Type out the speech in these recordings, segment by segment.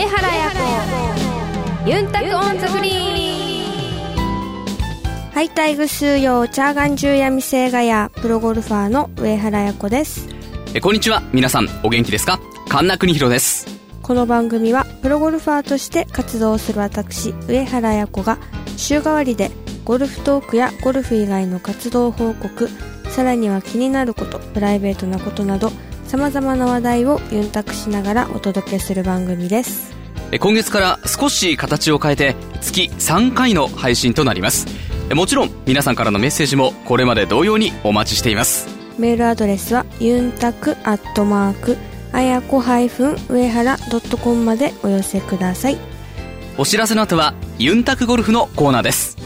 上原彩子ユンタク on the green。ハイタイ、グスーヨー、チャーガンジューヤミセーガヤー、プロゴルファーの上原彩子です。えこんにちは。皆さんお元気ですか？神田邦弘です。この番組はプロゴルファーとして活動する私、上原彩子が週替わりでゴルフトークやゴルフ以外の活動報告、さらには気になること、プライベートなことなど様々な話題をユンタクしながらお届けする番組です。え今月から少し形を変えて月3回の配信となりますえもちろん皆さんからのメッセージもこれまで同様にお待ちしていますメールアドレスはユンタクアットマークあやこ上原 .com までお寄せください。お知らせの後はユンタクゴルフのコーナーです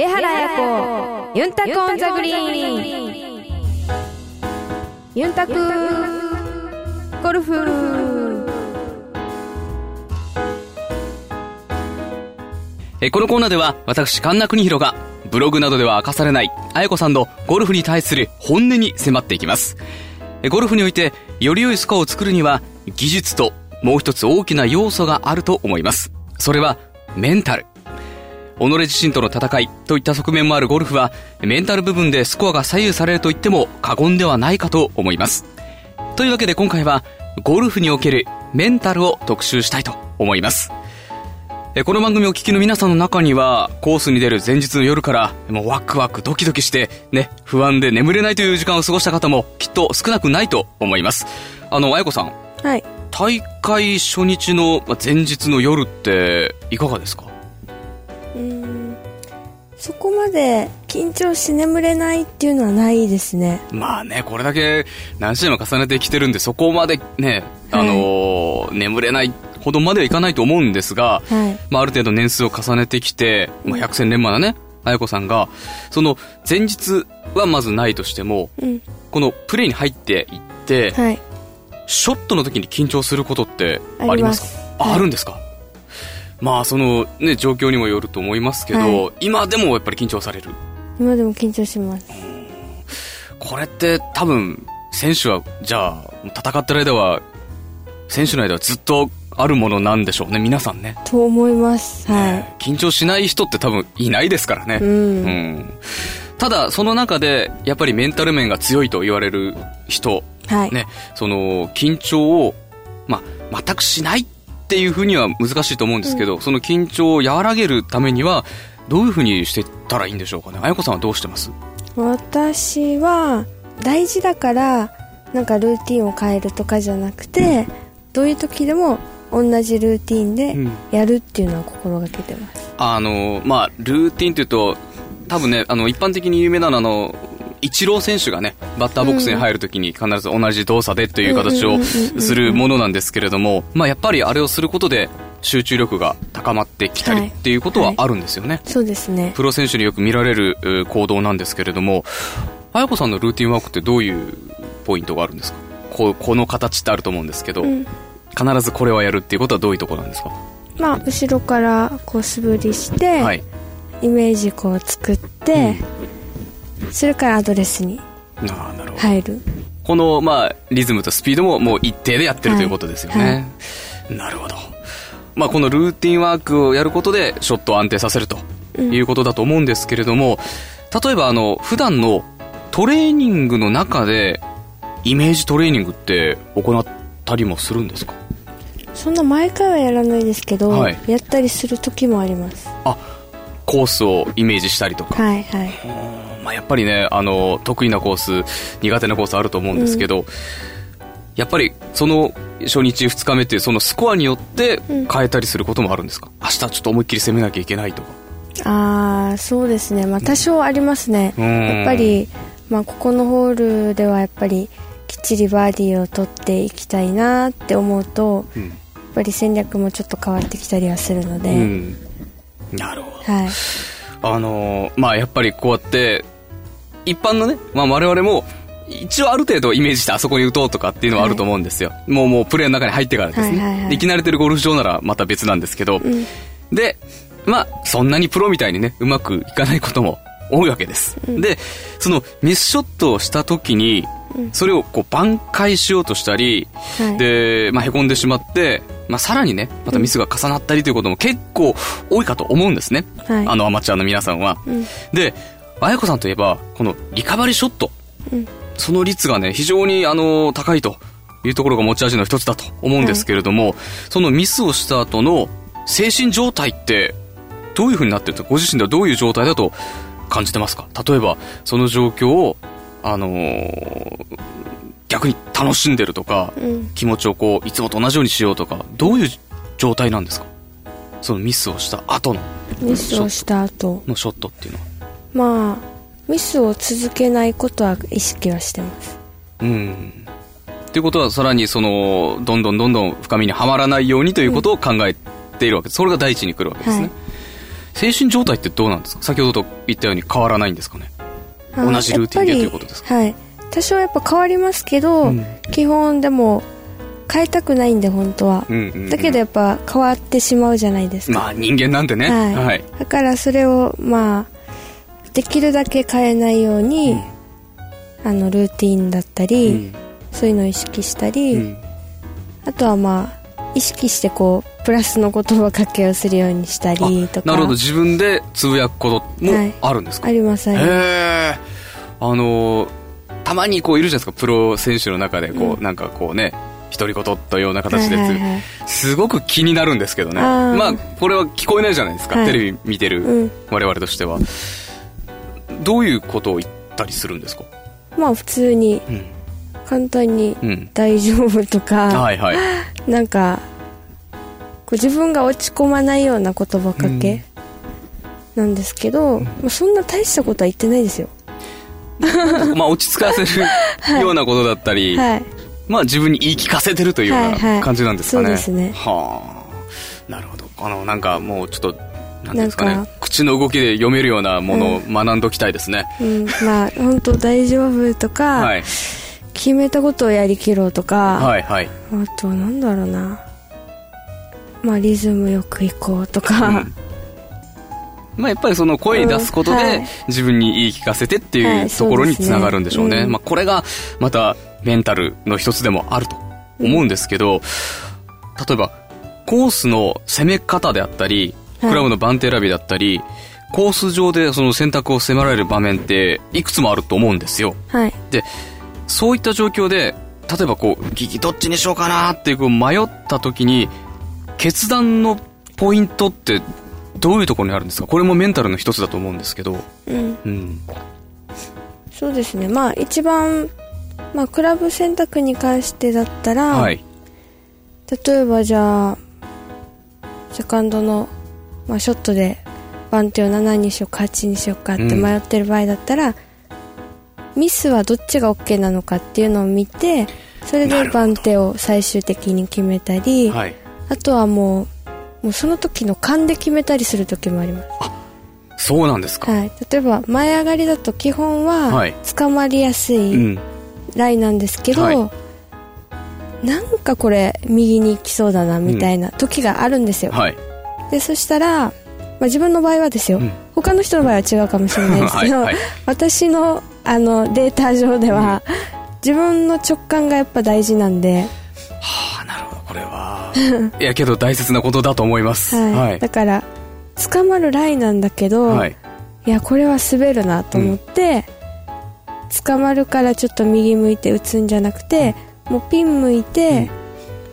上原彩子ユンタクオンザグリーン。ユンタクゴルフ。えこのコーナーでは私神田邦弘がブログなどでは明かされない綾子さんのゴルフに対する本音に迫っていきます。ゴルフにおいてより良いスコアを作るには技術ともう一つ大きな要素があると思います。それはメンタル。己自身との戦いといった側面もあるゴルフはメンタル部分でスコアが左右されると言っても過言ではないかと思います。というわけで今回はゴルフにおけるメンタルを特集したいと思います。えこの番組をお聞きの皆さんの中にはコースに出る前日の夜からもうワクワクドキドキしてね不安で眠れないという時間を過ごした方もきっと少なくないと思います。あの綾子さん。はい。大会初日のまあ前日の夜っていかがですか？そこまで緊張して眠れないっていうのはないですね。まあね、これだけ何試合も重ねてきてるんで、そこまでね、あのー眠れないほどまではいかないと思うんですが、はい。まあある程度年数を重ねてきて、まあ、百戦錬磨なね、綾子さんが、その前日はまずないとしても、うん。このプレーに入っていって、はい。ショットの時に緊張することってありますか？あるんですか？まあそのね、状況にもよると思いますけど、はい今でもやっぱり緊張される？今でも緊張します。これって多分、選手は、じゃあ、戦ってる間は、選手の間はずっとあるものなんでしょうね、皆さんね。と思います。は緊張しない人って多分いないですからね。い。うん。んただ、その中で、やっぱりメンタル面が強いと言われる人、はい。ね、その、緊張を、まあ、全くしないっていうふうには難しいと思うんですけど、その緊張を和らげるためには、どういうふうにしていったらいいんでしょうかね？あやこさんはどうしてます？私は、大事だから、なんかルーティンを変えるとかじゃなくて、どういう時でも同じルーティンでうんやるっていうのは心がけてます。あの、まあ、ルーティンというと、多分ね、あの、一般的に有名なのは、あの、イチロー選手がね、バッターボックスに入るときに必ず同じ動作でという形をうんうんうんうんうんするものなんですけれども、まあ、やっぱりあれをすることで集中力が高まってきたりはいっていうことはあるんですよね。そうですね。プロ選手によく見られる行動なんですけれども、あやこさんのルーティンワークってどういうポイントがあるんですか？こうこの形ってあると思うんですけど、うん。必ずこれはやるっていうことはどういうところなんですか？まあ、後ろからこう素振りして、はい。イメージこう作って、それからアドレスにああ、なるほど。入る。この、まあ、リズムとスピードももう一定でやってるはいということですよね。なるほど。まあ、このルーティンワークをやることで、ショットを安定させるということだと思うんですけれども、例えば、あの、普段のトレーニングの中で、イメージトレーニングって行ったりもするんですか？そんな毎回はやらないですけど、はいやったりする時もあります。あ、コースをイメージしたりとか。はいはい。まあ、やっぱりね、あの、得意なコース、苦手なコースあると思うんですけど、やっぱり、その、初日、二日目っていう、そのスコアによってうん変えたりすることもあるんですか、明日ちょっと思いっきり攻めなきゃいけないとか。ああ、そうですね。まあ多少ありますね。うんやっぱり、まあここのホールではやっぱりきっちりバーディーを取っていきたいなって思うと、うん。やっぱり戦略もちょっと変わってきたりはするので、うん。なるほど。はい。あのーまあ、やっぱりこうやって、一般のね、まあ、我々も、一応ある程度イメージしてあそこに打とうとかっていうのはあると思うんですよ。もうもうプレーの中に入ってからですね。はいはいはいき慣れてるゴルフ場ならまた別なんですけど、で、まあ、そんなにプロみたいにね、うまくいかないことも多いわけです。で、そのミスショットをした時に、それをこう挽回しようとしたり、はいで、まあ、凹んでしまって、まあ、さらにね、またミスが重なったりということも結構多いかと思うんですね。はい。あのアマチュアの皆さんは。ん。で、綾子さんといえば、このリカバリーショット、うん。その率がね、非常にあの、高いというところが持ち味の一つだと思うんですけれども、そのミスをした後の精神状態って、どういう風になってるんですかご自身ではどういう状態だと感じてますか？例えば、その状況を、あのー逆に楽しんでるとか、うん。気持ちをこう、いつもと同じようにしようとか、どういう状態なんですか？そのミスをした後の、ミスをした後。のショットっていうのは。まあミスを続けないことは意識はしてます。うん。っていうことは、さらにその、どんどんどんどん深みにはまらないようにということを考えているわけです。それが第一に来るわけですね。はい。精神状態ってどうなんですか？先ほどと言ったように変わらないんですかね？あ同じルーティンでということですか？はい多少やっぱ変わりますけど、うん。基本でも変えたくないんで本当は、うんうんうん。だけどやっぱ変わってしまうじゃないですか、まあ人間なんでね。はい。はい。だからそれをまあできるだけ変えないように、うん。あのルーティンだったり、うん。そういうのを意識したり、うん。あとはまあ意識してこうプラスの言葉かけをするようにしたりとか。なるほど、自分でつぶやくこともはい。あるんですか、ありますあへります。え。あのーたまにこういるじゃないですか、プロ選手の中で、こう、なんかこうね、独り言というような形で、はいはいはいすごく気になるんですけどね。あーまあ、これは聞こえないじゃないですか、はいテレビ見てるうん我々としては。どういうことを言ったりするんですか？まあ普通にうん。簡単にうん。「大丈夫」とか、はいはい。なんか自分が落ち込まないような言葉かけなんですけど、まあ、そんな大したことは言ってないですよ まあ、落ち着かせるようなことだったり、はいまあ自分に言い聞かせてるというようはいはない感じなんですかね。そうですねはあ。なるほど。あの、なんかもうちょっと、なんですかね。口の動きで読めるようなものを学んどきたいですね。うん、まあ本当大丈夫とか、はい。決めたことをやりきろうとか、はいはい。あとなんだろうなまあリズムよく行こうとか、うんまあやっぱりその声に出すことで自分に言い聞かせてってはいいうところにつながるんでしょうね。まあこれがまたメンタルの一つでもあると思うんですけど、例えばコースの攻め方であったり、はい。クラブの番手選びだったり、コース上でその選択を迫られる場面っていくつもあると思うんですよ。はい。で、そういった状況で、例えばこう、ギギどっちにしようかなっていうこう迷った時に、決断のポイントってどういうところにあるんですか？これもメンタルの一つだと思うんですけど。うんうん。そうですねまあ一番まあクラブ選択に関してだったら、はい。例えばじゃあセカンドの、まあ、ショットで番手を7にしようか8にしようかって迷ってる場合だったら、ミスはどっちが OK なのかっていうのを見てそれで番手を最終的に決めたり、はい。あとはもうもうその時の勘で決めたりする時もあります、そうなんですか。はい、例えば前上がりだと基本ははい。捕まりやすういん。ラインなんですけど、はい。なんかこれ右に行きそうだなみたいな時があるんですよ、はい。でそしたら、まあ、自分の場合はですよ、うん。他の人の場合は違うかもしれないですけど、はいはい。私のあのデータ上では、自分の直感がやっぱ大事なんで、いやけど大切なことだと思います。はいはい。だから捕まるラインなんだけど、はい。いやこれは滑るなと思って、捕まるからちょっと右向いて打つんじゃなくて、もうピン向いて、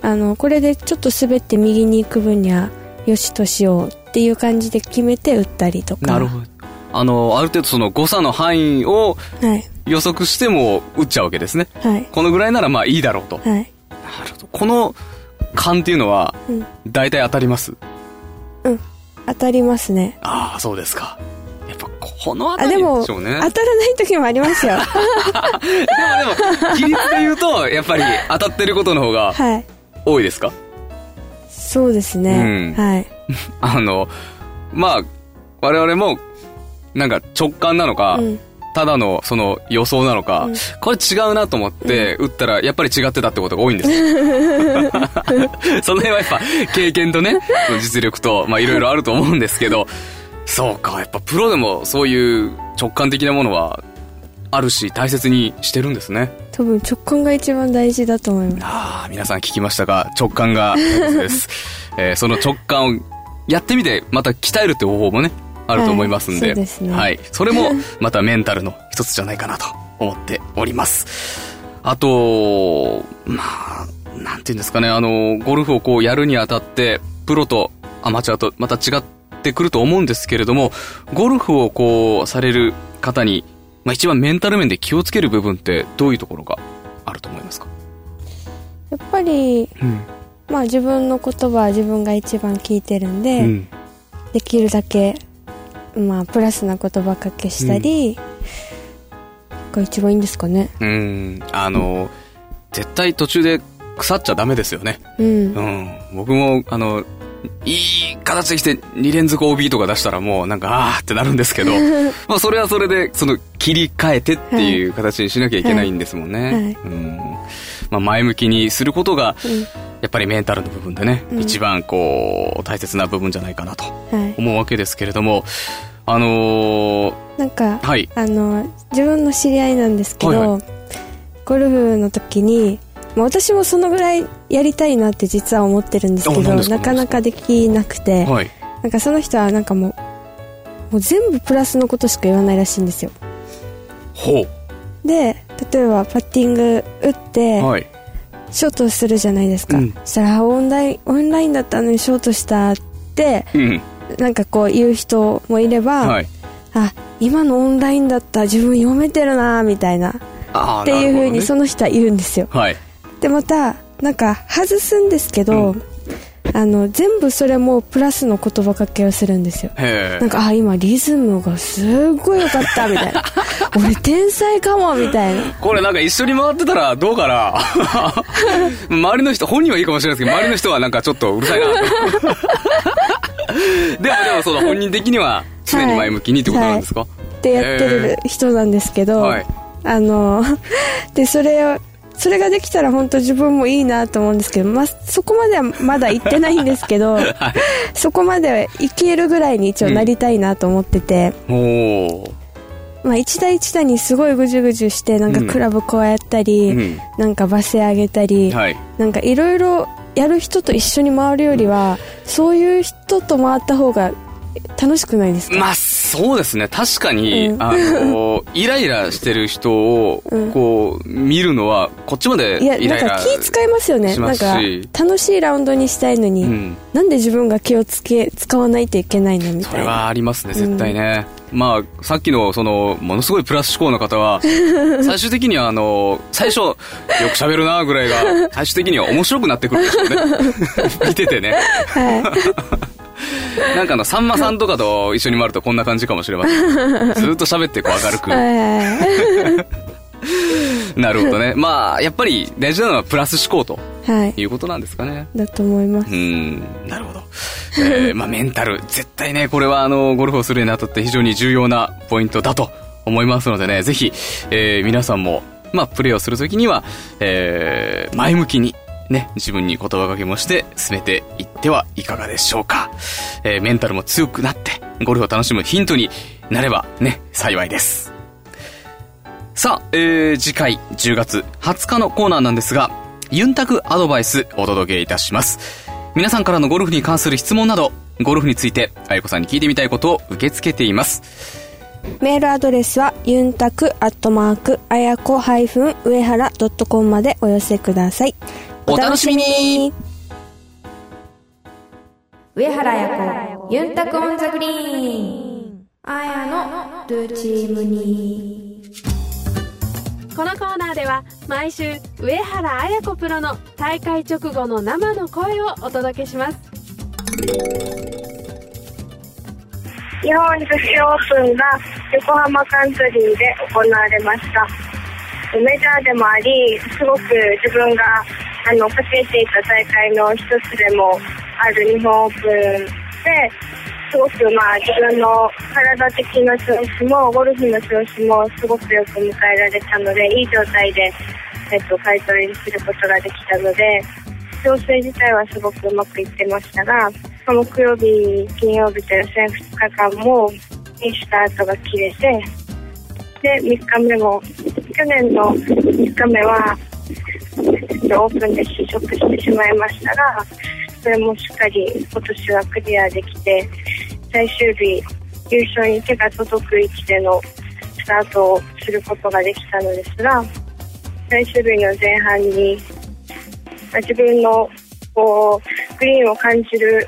あのこれでちょっと滑って右に行く分にはよしとしようっていう感じで決めて打ったりとかなるほど。あの、ある程度その誤差の範囲をはい予測しても打っちゃうわけですね。はいこのぐらいならまあいいだろうと。はいなるほど。この勘っていうのは、うん。大体当たります。うん。当たりますね。ああ、そうですか。やっぱこのああたりでしょうね。当たらない時もありますよ。でも、でも、比率で言うと、やっぱり当たってることの方がはい。多いですか？そうですね、うん。はい。あの、まあ、我々も、なんか直感なのか、うんただのその予想なのか、うん。これ違うなと思って打ったらやっぱり違ってたってことが多いんです。よ その辺はやっぱ経験とね実力とまあいろいろあると思うんですけどそうかやっぱプロでもそういう直感的なものはあるし大切にしてるんですね。多分直感が一番大事だと思います。ああ皆さん聞きましたが直感が大切です、えーその直感をやってみてまた鍛えるって方法もねあると思いますんで,、はい。そうですね。はい、それもまたメンタルの一つじゃないかなと思っております。あとまあなんていうんですかね。あのゴルフをこうやるにあたってプロとアマチュアとまた違ってくると思うんですけれどもゴルフをこうされる方に、まあ、一番メンタル面で気をつける部分ってどういうところがあると思いますか？やっぱりうん。まあ自分の言葉は自分が一番聞いてるんで、うん。できるだけまあプラスな言葉かけしたり、が一番いいんですかねうん、あの、絶対途中で腐っちゃダメですよね。うんうん。僕も、あの、いい形できて2連続 OB とか出したらもうなんか、あーってなるんですけど、まあそれはそれで、その切り替えてっていう形にしなきゃいけないんですもんね。はいはいうん。まあ前向きにすることが、うんやっぱりメンタルの部分でね、うん一番こう、大切な部分じゃないかなとはい思うわけですけれども、あのーなんかはい。あの自分の知り合いなんですけど、はいはゴルフの時にまあ私もそのぐらいやりたいなって実は思ってるんですけどなか？なかできなくて、はい。なんかその人はなんかもうもう全部プラスのことしか言わないらしいんですよほで例えばパッティング打って、う。はい。ショートするじゃないですか、うんそしたらあオンラインオンラインだったのにショートしたってうん。なんかこう言う人もいれば、はい。あ今のオンラインだった自分読めてるなみたいなっていう風になるその人はいるんですよねはい。でまたなんか外すんですけど、あの全部それもプラスの言葉かけをするんですよ。なんかあ今リズムがすっごい良かったみたいな。俺天才かもみたいな。これなんか一緒に回ってたら どうかな？周りの人、本人はいいかもしれないですけど、周りの人はなんかちょっとうるさいな。でもでもその本人的には常に前向きにってことなんですか、ってやってる人なんですけど、はい。あのでそれをそれができたら本当自分もいいなと思うんですけど、まあ、そこまではまだ行ってないんですけど、そこまで行けるぐらいに一応なりたいなと思ってて、おーまあ、一打一打にすごいぐじゅぐじゅしてなんかクラブこうやったり、うん。なんかバセ上げたり、はい。なんかいろいろやる人と一緒に回るよりはそういう人と回った方が楽しくないですか、まあ、そうですね。確かに、うんあの、イライラしてる人をうん、こう、見るのは、こっちまでいやイライラなんか気使いますよねなんか楽しいラウンドにしたいのに、うんなんで自分が気をつけ使わないといけないのみそれたいなはありますね、絶対ね。まあ、さっきの、その、ものすごいプラス思考の方は、最終的には、あの、最初、よく喋るな、ぐらいが、最終的には面白くなってくるでしょうね。見ててね。なんかあの、さんまさんとかと一緒に回るとこんな感じかもしれません。ずっと喋ってこう明るく。なるほどね。まあ、やっぱり大事なのはプラス思考とはいいうことなんですかね。だと思いますうん、なるほど。えー、まあメンタル、絶対ね、これはあの、ゴルフをするにあたって非常に重要なポイントだと思いますのでね、ぜひ、えー、皆さんも、まあプレーをするときには、えー、前向きに、ね、自分に言葉かけもして進めていってはいかがでしょうか。えー、メンタルも強くなって、ゴルフを楽しむヒントになればね、幸いです。さあ、えー、次回10月20日のコーナーなんですが、ユンタクアドバイスお届けいたします。皆さんからのゴルフに関する質問など、ゴルフについて、あやこさんに聞いてみたいことを受け付けています。メールアドレスはユンタクアットマークあやこ上原ドットコムまでお寄せくださいお楽しみに。上原彩子ユンタクオンザグリーン。あやのルチームに。このコーナーでは毎週上原綾子プロの大会直後の生の声をお届けします。日本女子オープンが横浜カントリーで行われました。メジャーでもありすごく自分があのかけていた大会の一つでもある日本オープンですごくまあ自分の体的な調子もゴルフの調子もすごくよく迎えられたのでいい状態で、えっと、買い取りすることができたので調整自体はすごくうまくいってましたが木曜日金曜日と予選2日間もいいスタートが切れてで3日目も去年の3日目はオープンで試食してしまいましたがそれもしっかり今年はクリアできて最終日優勝に手が届く位置でのスタートをすることができたのですが最終日の前半に自分のこうグリーンを感じる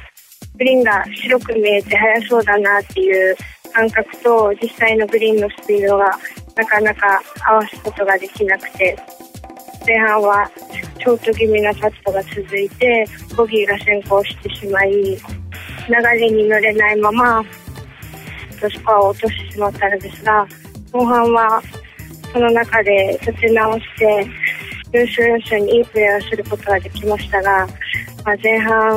グリーンが白く見えて速そうだなっていう感覚と実際のグリーンのスピードがなかなか合わすことができなくて前半はショート気味なパットが続いてボギーが先行してしまい流れに乗れないままスコアを落としてしまったのですが後半はその中で立て直して優勝予選にいいプレーをすることができましたが、まあ、前半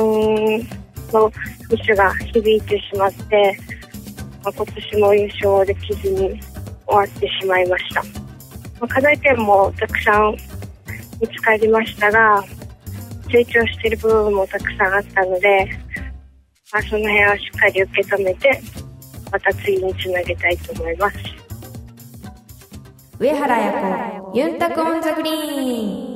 のミスが響いてしまって、まあ、今年も優勝できずに終わってしまいました、まあ、課題点もたくさん見つかりましたが成長している部分もたくさんあったので、まあ、その辺はしっかり受け止めてまた次につなげたいと思います。上原彩子ユンタク on the green。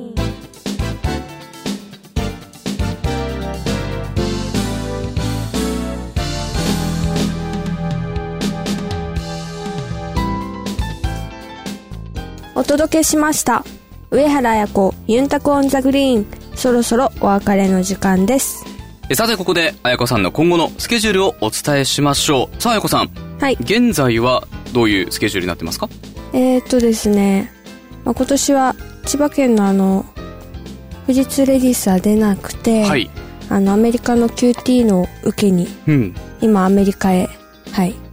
お届けしました上原彩子ユンタク on the green そろそろお別れの時間です。えさてここで彩子さんの今後のスケジュールをお伝えしましょう。さあ彩子さん。はい。現在はどういうスケジュールになってますか？えー、っとですね、まあ、今年は千葉県のあの富士通レディースは出なくて、はい。あのアメリカの QT の受けにうん。今アメリカへはい。行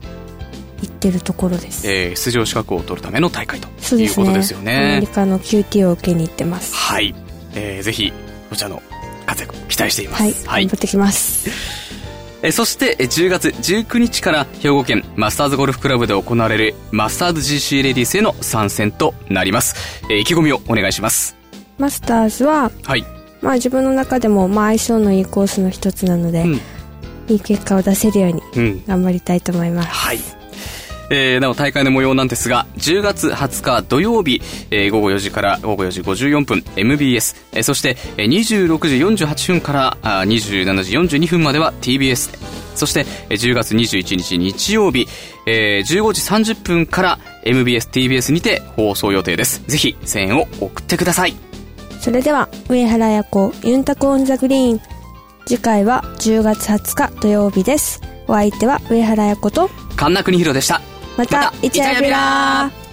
ってるところです。えー出場資格を取るための大会ということですよアメねリカの QT を受けに行ってます。はい、えーぜひこちらの活躍期待しています。はい、頑張ってきます。えーそしてえー10月19日から兵庫県マスターズゴルフクラブで行われるマスターズ GC レディースへの参戦となります、えー意気込みをお願いします。マスターズははい、まあ自分の中でもまあ相性のいいコースの一つなので、うん。いい結果を出せるようにうん。頑張りたいと思います、はい。えー、なお大会の模様なんですが、10月20日土曜日、えー午後4時から午後4時54分 MBS、えーそしてえー26時48分からあー27時42分までは TBS で、そしてえー10月21日日曜日、えー15時30分から MBS、TBS にて放送予定です。ぜひ声援を送ってください。それでは上原彩子ユンタクオンザグリーン次回は10月20日土曜日ですお相手は上原彩子と神田邦弘でした。またまたイチャヤビラ。ー